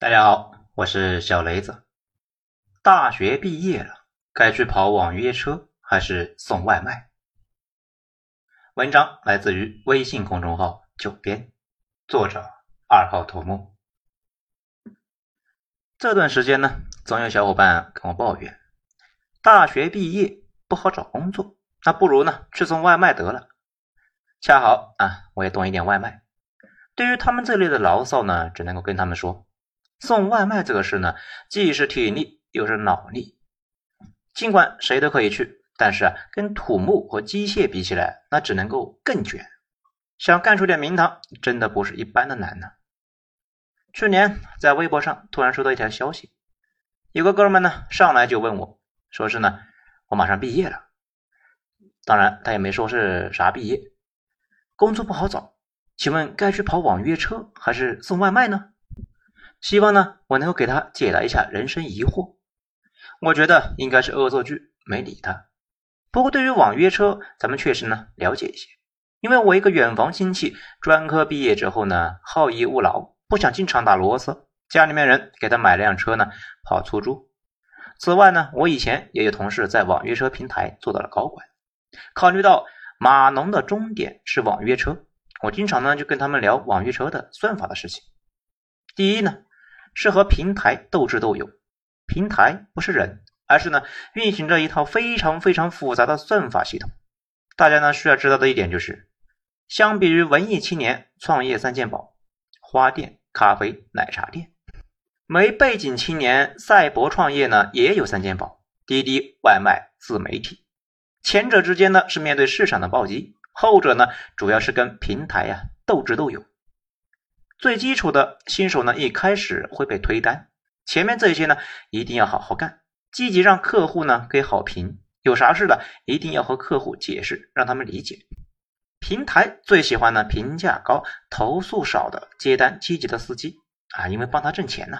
大家好，我是小雷子。大学毕业了，该去跑网约车还是送外卖？文章来自于微信公众号“九编”，作者二号头目。这段时间呢，总有小伙伴跟我抱怨，大学毕业不好找工作，那不如呢去送外卖得了。恰好啊，我也懂一点外卖。对于他们这类的牢骚呢，只能够跟他们说。送外卖这个事呢，既是体力又是脑力。尽管谁都可以去，但是啊，跟土木和机械比起来，那只能够更卷。想干出点名堂，真的不是一般的难呢。去年在微博上突然收到一条消息，有个哥们呢上来就问我，说是呢我马上毕业了，当然他也没说是啥毕业，工作不好找，请问该去跑网约车还是送外卖呢？希望呢，我能够给他解答一下人生疑惑。我觉得应该是恶作剧，没理他。不过对于网约车，咱们确实呢了解一些，因为我一个远房亲戚专科毕业之后呢，好逸恶劳，不想经常打螺丝，家里面人给他买了辆车呢，跑出租。此外呢，我以前也有同事在网约车平台做到了高管。考虑到码农的终点是网约车，我经常呢就跟他们聊网约车的算法的事情。第一呢。是和平台斗智斗勇，平台不是人，而是呢运行着一套非常非常复杂的算法系统。大家呢需要知道的一点就是，相比于文艺青年创业三件宝：花店、咖啡、奶茶店，没背景青年赛博创业呢也有三件宝：滴滴、外卖、自媒体。前者之间呢是面对市场的暴击，后者呢主要是跟平台呀斗智斗勇。最基础的新手呢，一开始会被推单，前面这些呢一定要好好干，积极让客户呢给好评，有啥事呢一定要和客户解释，让他们理解。平台最喜欢呢评价高、投诉少的接单积极的司机啊，因为帮他挣钱呢，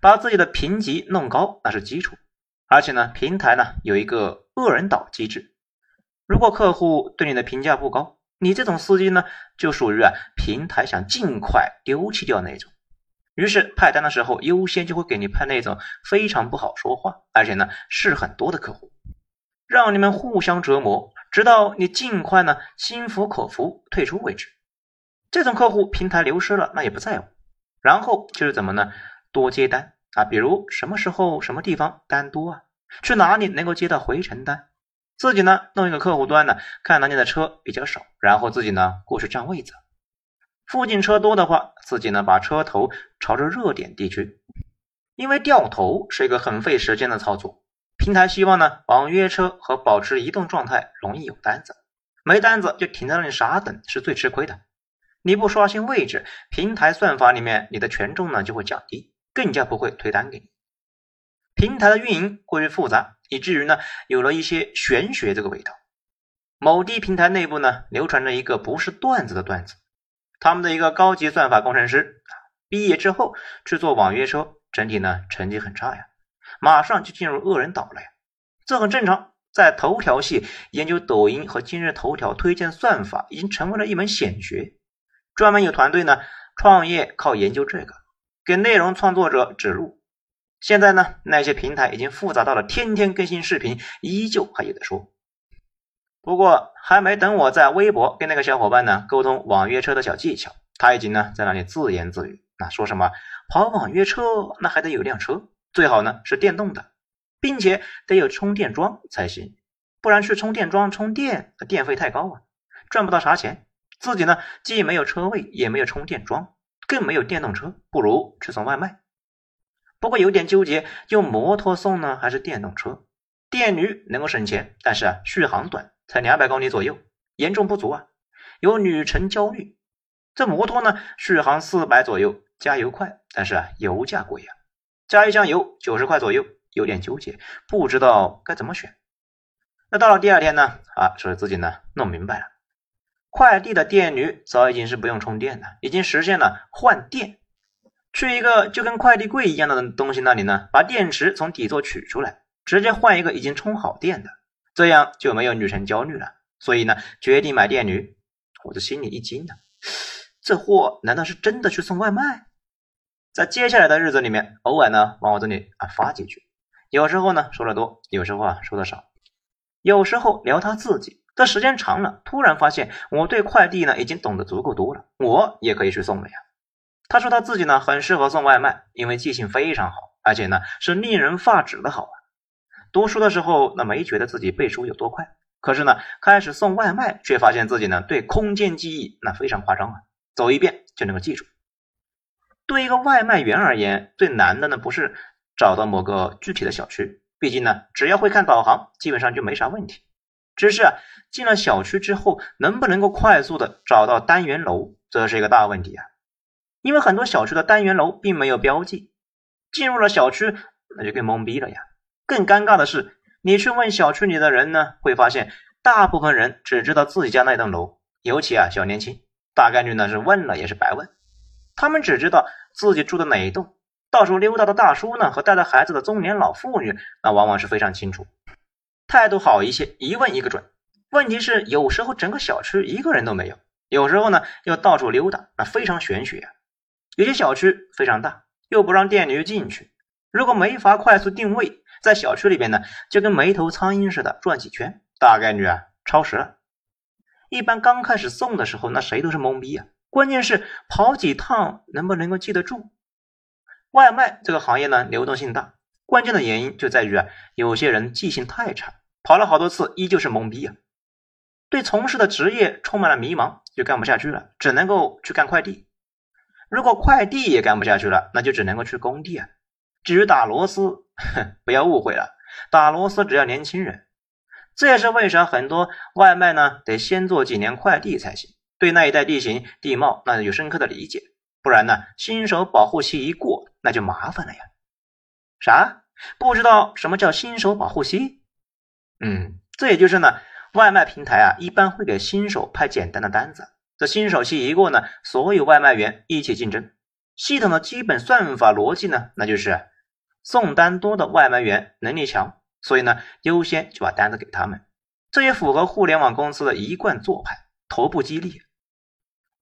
把自己的评级弄高那是基础，而且呢平台呢有一个恶人岛机制，如果客户对你的评价不高。你这种司机呢，就属于啊平台想尽快丢弃掉那种，于是派单的时候优先就会给你派那种非常不好说话，而且呢事很多的客户，让你们互相折磨，直到你尽快呢心服口服退出为止。这种客户平台流失了那也不在乎，然后就是怎么呢多接单啊，比如什么时候什么地方单多啊，去哪里能够接到回程单。自己呢弄一个客户端呢，看哪里的车比较少，然后自己呢过去占位子。附近车多的话，自己呢把车头朝着热点地区，因为掉头是一个很费时间的操作。平台希望呢网约车和保持移动状态容易有单子，没单子就停在那里傻等，是最吃亏的。你不刷新位置，平台算法里面你的权重呢就会降低，更加不会推单给你。平台的运营过于复杂。以至于呢，有了一些玄学这个味道。某地平台内部呢，流传着一个不是段子的段子。他们的一个高级算法工程师啊，毕业之后去做网约车，整体呢成绩很差呀，马上就进入恶人岛了呀。这很正常，在头条系研究抖音和今日头条推荐算法，已经成为了一门显学。专门有团队呢，创业靠研究这个，给内容创作者指路。现在呢，那些平台已经复杂到了天天更新视频，依旧还有的说。不过还没等我在微博跟那个小伙伴呢沟通网约车的小技巧，他已经呢在那里自言自语，那说什么跑网约车那还得有辆车，最好呢是电动的，并且得有充电桩才行，不然去充电桩充电电费太高啊，赚不到啥钱。自己呢既没有车位，也没有充电桩，更没有电动车，不如去送外卖。不过有点纠结，用摩托送呢还是电动车？电驴能够省钱，但是啊续航短，才两百公里左右，严重不足啊，有旅程焦虑。这摩托呢续航四百左右，加油快，但是啊油价贵啊，加一箱油九十块左右，有点纠结，不知道该怎么选。那到了第二天呢，啊说自己呢弄明白了，快递的电驴早已经是不用充电了，已经实现了换电。去一个就跟快递柜一样的东西那里呢，把电池从底座取出来，直接换一个已经充好电的，这样就没有旅程焦虑了。所以呢，决定买电驴。我的心里一惊呢，这货难道是真的去送外卖？在接下来的日子里面，偶尔呢往我这里啊发几句，有时候呢说的多，有时候啊说的少，有时候聊他自己。这时间长了，突然发现我对快递呢已经懂得足够多了，我也可以去送了呀。他说他自己呢很适合送外卖，因为记性非常好，而且呢是令人发指的好啊。读书的时候那没觉得自己背书有多快，可是呢开始送外卖，却发现自己呢对空间记忆那非常夸张啊，走一遍就能够记住。对一个外卖员而言，最难的呢不是找到某个具体的小区，毕竟呢只要会看导航，基本上就没啥问题。只是啊进了小区之后，能不能够快速的找到单元楼，这是一个大问题啊。因为很多小区的单元楼并没有标记，进入了小区那就更懵逼了呀。更尴尬的是，你去问小区里的人呢，会发现大部分人只知道自己家那栋楼，尤其啊小年轻，大概率呢是问了也是白问。他们只知道自己住的哪一栋，到处溜达的大叔呢和带着孩子的中年老妇女，那往往是非常清楚，态度好一些，一问一个准。问题是有时候整个小区一个人都没有，有时候呢又到处溜达，那非常玄学啊。有些小区非常大，又不让电驴进去。如果没法快速定位，在小区里边呢，就跟没头苍蝇似的转几圈，大概率啊超时了。一般刚开始送的时候，那谁都是懵逼啊。关键是跑几趟能不能够记得住？外卖这个行业呢，流动性大，关键的原因就在于啊，有些人记性太差，跑了好多次依旧是懵逼啊。对从事的职业充满了迷茫，就干不下去了，只能够去干快递。如果快递也干不下去了，那就只能够去工地啊。至于打螺丝，不要误会了，打螺丝只要年轻人。这也是为啥很多外卖呢得先做几年快递才行，对那一带地形地貌那有深刻的理解，不然呢新手保护期一过那就麻烦了呀。啥？不知道什么叫新手保护期？嗯，这也就是呢，外卖平台啊一般会给新手派简单的单子。这新手期一过呢，所有外卖员一起竞争。系统的基本算法逻辑呢，那就是送单多的外卖员能力强，所以呢优先就把单子给他们。这也符合互联网公司的一贯做派，头部激励。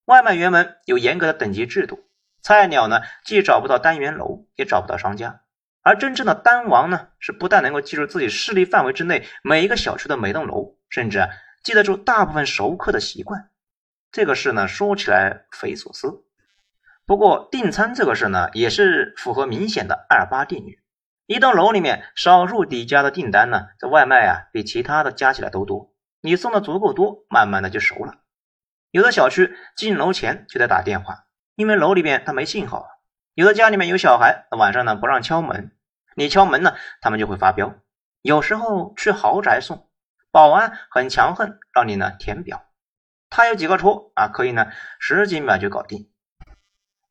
外卖员们有严格的等级制度，菜鸟呢既找不到单元楼，也找不到商家，而真正的单王呢，是不但能够记住自己势力范围之内每一个小区的每栋楼，甚至记得住大部分熟客的习惯。这个事呢，说起来匪夷所思。不过订餐这个事呢，也是符合明显的二八定律。一栋楼里面少数几家的订单呢，这外卖啊，比其他的加起来都多。你送的足够多，慢慢的就熟了。有的小区进楼前就得打电话，因为楼里面它没信号啊。有的家里面有小孩，晚上呢不让敲门，你敲门呢，他们就会发飙。有时候去豪宅送，保安很强横，让你呢填表。他有几个车啊，可以呢，十几秒就搞定。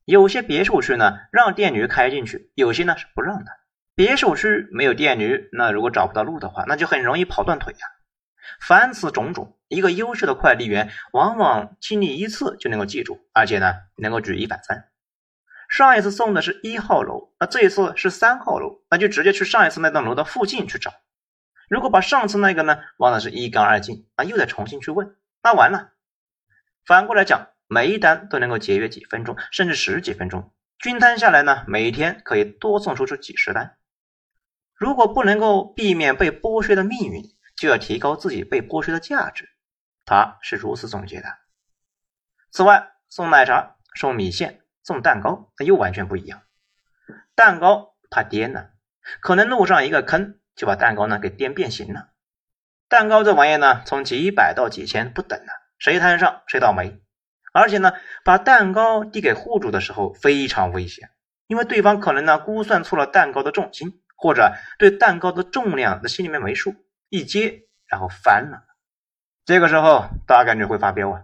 有些别墅区呢，让电驴开进去，有些呢是不让的。别墅区没有电驴，那如果找不到路的话，那就很容易跑断腿呀。凡此种种，一个优秀的快递员往往经历一次就能够记住，而且呢，能够举一反三。上一次送的是一号楼，那这一次是三号楼，那就直接去上一次那栋楼的附近去找。如果把上次那个呢忘的是一干二净，啊，又得重新去问，那完了。反过来讲，每一单都能够节约几分钟，甚至十几分钟，均摊下来呢，每天可以多送出去几十单。如果不能够避免被剥削的命运，就要提高自己被剥削的价值。他是如此总结的。此外，送奶茶、送米线、送蛋糕，那又完全不一样。蛋糕怕颠呢，可能路上一个坑就把蛋糕呢给颠变形了。蛋糕这玩意呢，从几百到几千不等呢。谁摊上谁倒霉，而且呢，把蛋糕递给户主的时候非常危险，因为对方可能呢估算错了蛋糕的重心，或者对蛋糕的重量的心里面没数，一接然后翻了，这个时候大概率会发飙啊！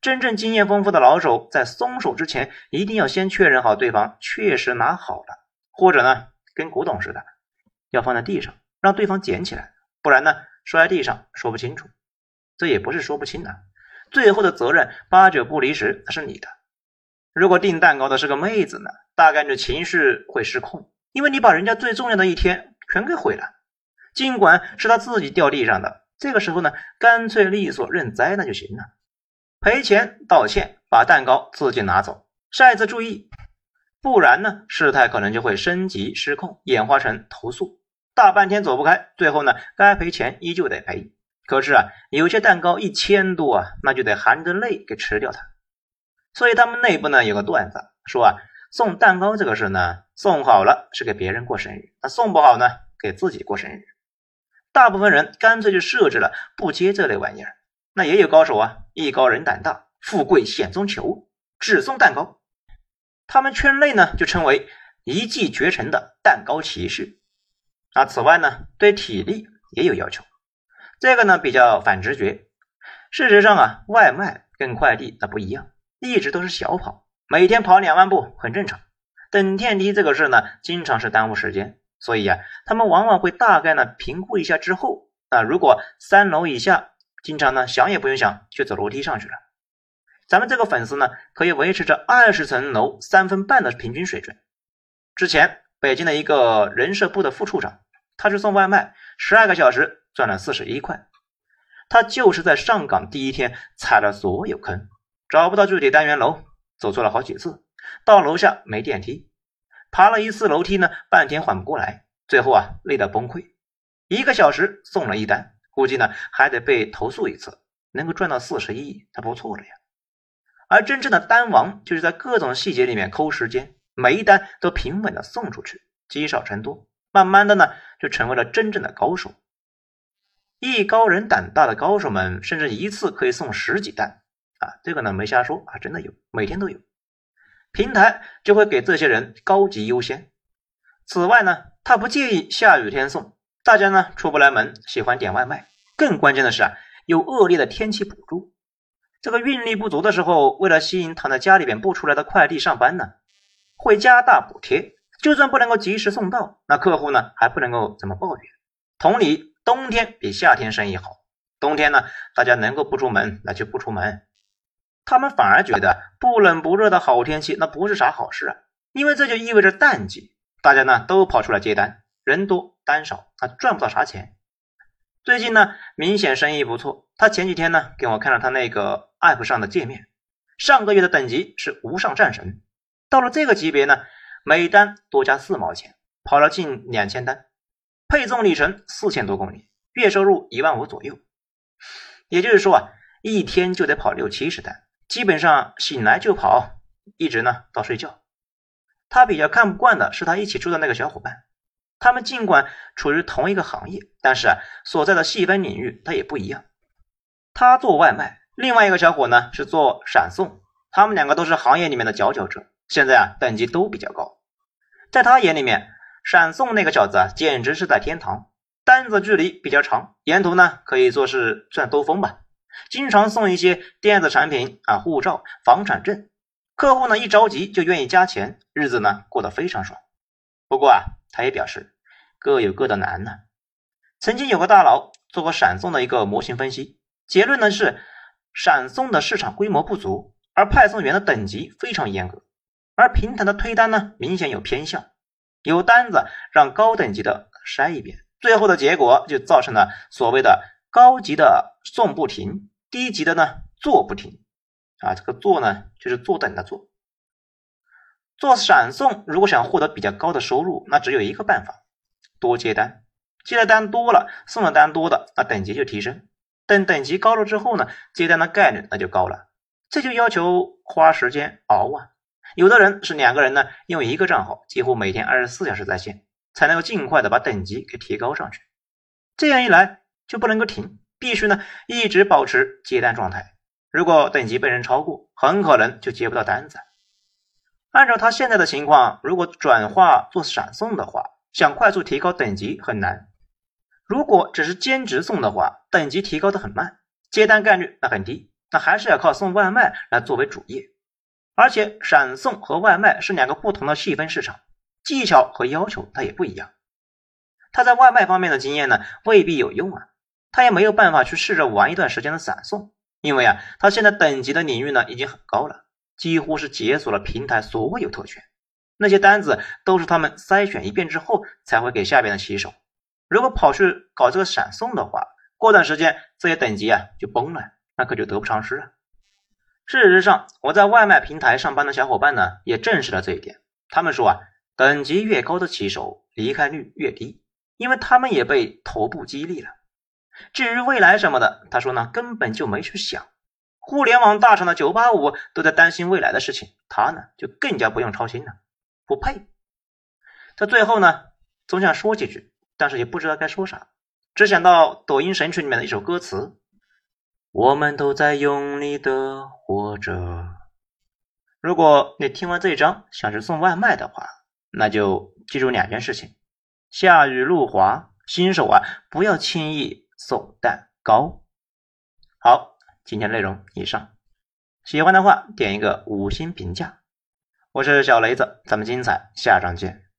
真正经验丰富的老手在松手之前，一定要先确认好对方确实拿好了，或者呢跟古董似的，要放在地上让对方捡起来，不然呢摔在地上说不清楚，这也不是说不清的。最后的责任八九不离十，那是你的。如果订蛋糕的是个妹子呢，大概率情绪会失控，因为你把人家最重要的一天全给毁了。尽管是他自己掉地上的，这个时候呢，干脆利索认栽那就行了，赔钱道歉，把蛋糕自己拿走。下一次注意，不然呢，事态可能就会升级失控，演化成投诉，大半天走不开，最后呢，该赔钱依旧得赔。可是啊，有些蛋糕一千多啊，那就得含着泪给吃掉它。所以他们内部呢有个段子说啊，送蛋糕这个事呢，送好了是给别人过生日，那送不好呢，给自己过生日。大部分人干脆就设置了不接这类玩意儿。那也有高手啊，艺高人胆大，富贵险中求，只送蛋糕。他们圈内呢就称为一骑绝尘的蛋糕骑士。啊，此外呢，对体力也有要求。这个呢比较反直觉。事实上啊，外卖跟快递那不一样，一直都是小跑，每天跑两万步很正常。等电梯这个事呢，经常是耽误时间。所以呀，他们往往会大概呢评估一下之后，啊，如果三楼以下，经常呢想也不用想就走楼梯上去了。咱们这个粉丝呢，可以维持着二十层楼三分半的平均水准。之前北京的一个人社部的副处长，他去送外卖，十二个小时赚了四十一块。他就是在上岗第一天踩了所有坑，找不到具体单元楼，走错了好几次，到楼下没电梯。爬了一次楼梯呢，半天缓不过来，最后啊累得崩溃。一个小时送了一单，估计呢还得被投诉一次，能够赚到四十一，他不错了呀。而真正的单王就是在各种细节里面抠时间，每一单都平稳的送出去，积少成多，慢慢的呢就成为了真正的高手。艺高人胆大的高手们，甚至一次可以送十几单啊，这个呢没瞎说啊，真的有，每天都有。平台就会给这些人高级优先。此外呢，他不介意下雨天送，大家呢出不来门，喜欢点外卖。更关键的是啊，有恶劣的天气补助。这个运力不足的时候，为了吸引躺在家里边不出来的快递上班呢，会加大补贴。就算不能够及时送到，那客户呢还不能够怎么抱怨。同理，冬天比夏天生意好。冬天呢，大家能够不出门，那就不出门。他们反而觉得不冷不热的好天气，那不是啥好事啊，因为这就意味着淡季，大家呢都跑出来接单，人多单少，他赚不到啥钱。最近呢明显生意不错，他前几天呢给我看了他那个 app 上的界面，上个月的等级是无上战神，到了这个级别呢，每单多加四毛钱，跑了近两千单，配送里程四千多公里，月收入一万五左右，也就是说啊，一天就得跑六七十单。基本上醒来就跑，一直呢到睡觉。他比较看不惯的是他一起住的那个小伙伴，他们尽管处于同一个行业，但是啊所在的细分领域他也不一样。他做外卖，另外一个小伙呢是做闪送，他们两个都是行业里面的佼佼者，现在啊等级都比较高。在他眼里面，闪送那个小子啊简直是在天堂，单子距离比较长，沿途呢可以说是算兜风吧。经常送一些电子产品啊，护照、房产证，客户呢一着急就愿意加钱，日子呢过得非常爽。不过啊，他也表示各有各的难呢。曾经有个大佬做过闪送的一个模型分析，结论呢是闪送的市场规模不足，而派送员的等级非常严格，而平台的推单呢明显有偏向，有单子让高等级的筛一遍，最后的结果就造成了所谓的。高级的送不停，低级的呢做不停，啊，这个做呢就是坐等的做。做闪送如果想获得比较高的收入，那只有一个办法，多接单，接的单多了，送的单多的，那等级就提升。等等级高了之后呢，接单的概率那就高了。这就要求花时间熬啊。有的人是两个人呢，用一个账号，几乎每天二十四小时在线，才能够尽快的把等级给提高上去。这样一来。就不能够停，必须呢一直保持接单状态。如果等级被人超过，很可能就接不到单子。按照他现在的情况，如果转化做闪送的话，想快速提高等级很难。如果只是兼职送的话，等级提高的很慢，接单概率那很低。那还是要靠送外卖来作为主业。而且闪送和外卖是两个不同的细分市场，技巧和要求它也不一样。他在外卖方面的经验呢，未必有用啊。他也没有办法去试着玩一段时间的闪送，因为啊，他现在等级的领域呢已经很高了，几乎是解锁了平台所有特权。那些单子都是他们筛选一遍之后才会给下边的骑手。如果跑去搞这个闪送的话，过段时间这些等级啊就崩了，那可就得不偿失啊。事实上，我在外卖平台上班的小伙伴呢也证实了这一点。他们说啊，等级越高的骑手离开率越低，因为他们也被头部激励了。至于未来什么的，他说呢，根本就没去想。互联网大厂的九八五都在担心未来的事情，他呢就更加不用操心了，不配。他最后呢，总想说几句，但是也不知道该说啥，只想到抖音神曲里面的一首歌词：“我们都在用力的活着。”如果你听完这一章想去送外卖的话，那就记住两件事情：下雨路滑，新手啊不要轻易送蛋糕。好，今天内容以上，喜欢的话点一个五星评价。我是小雷子，咱们精彩下章见。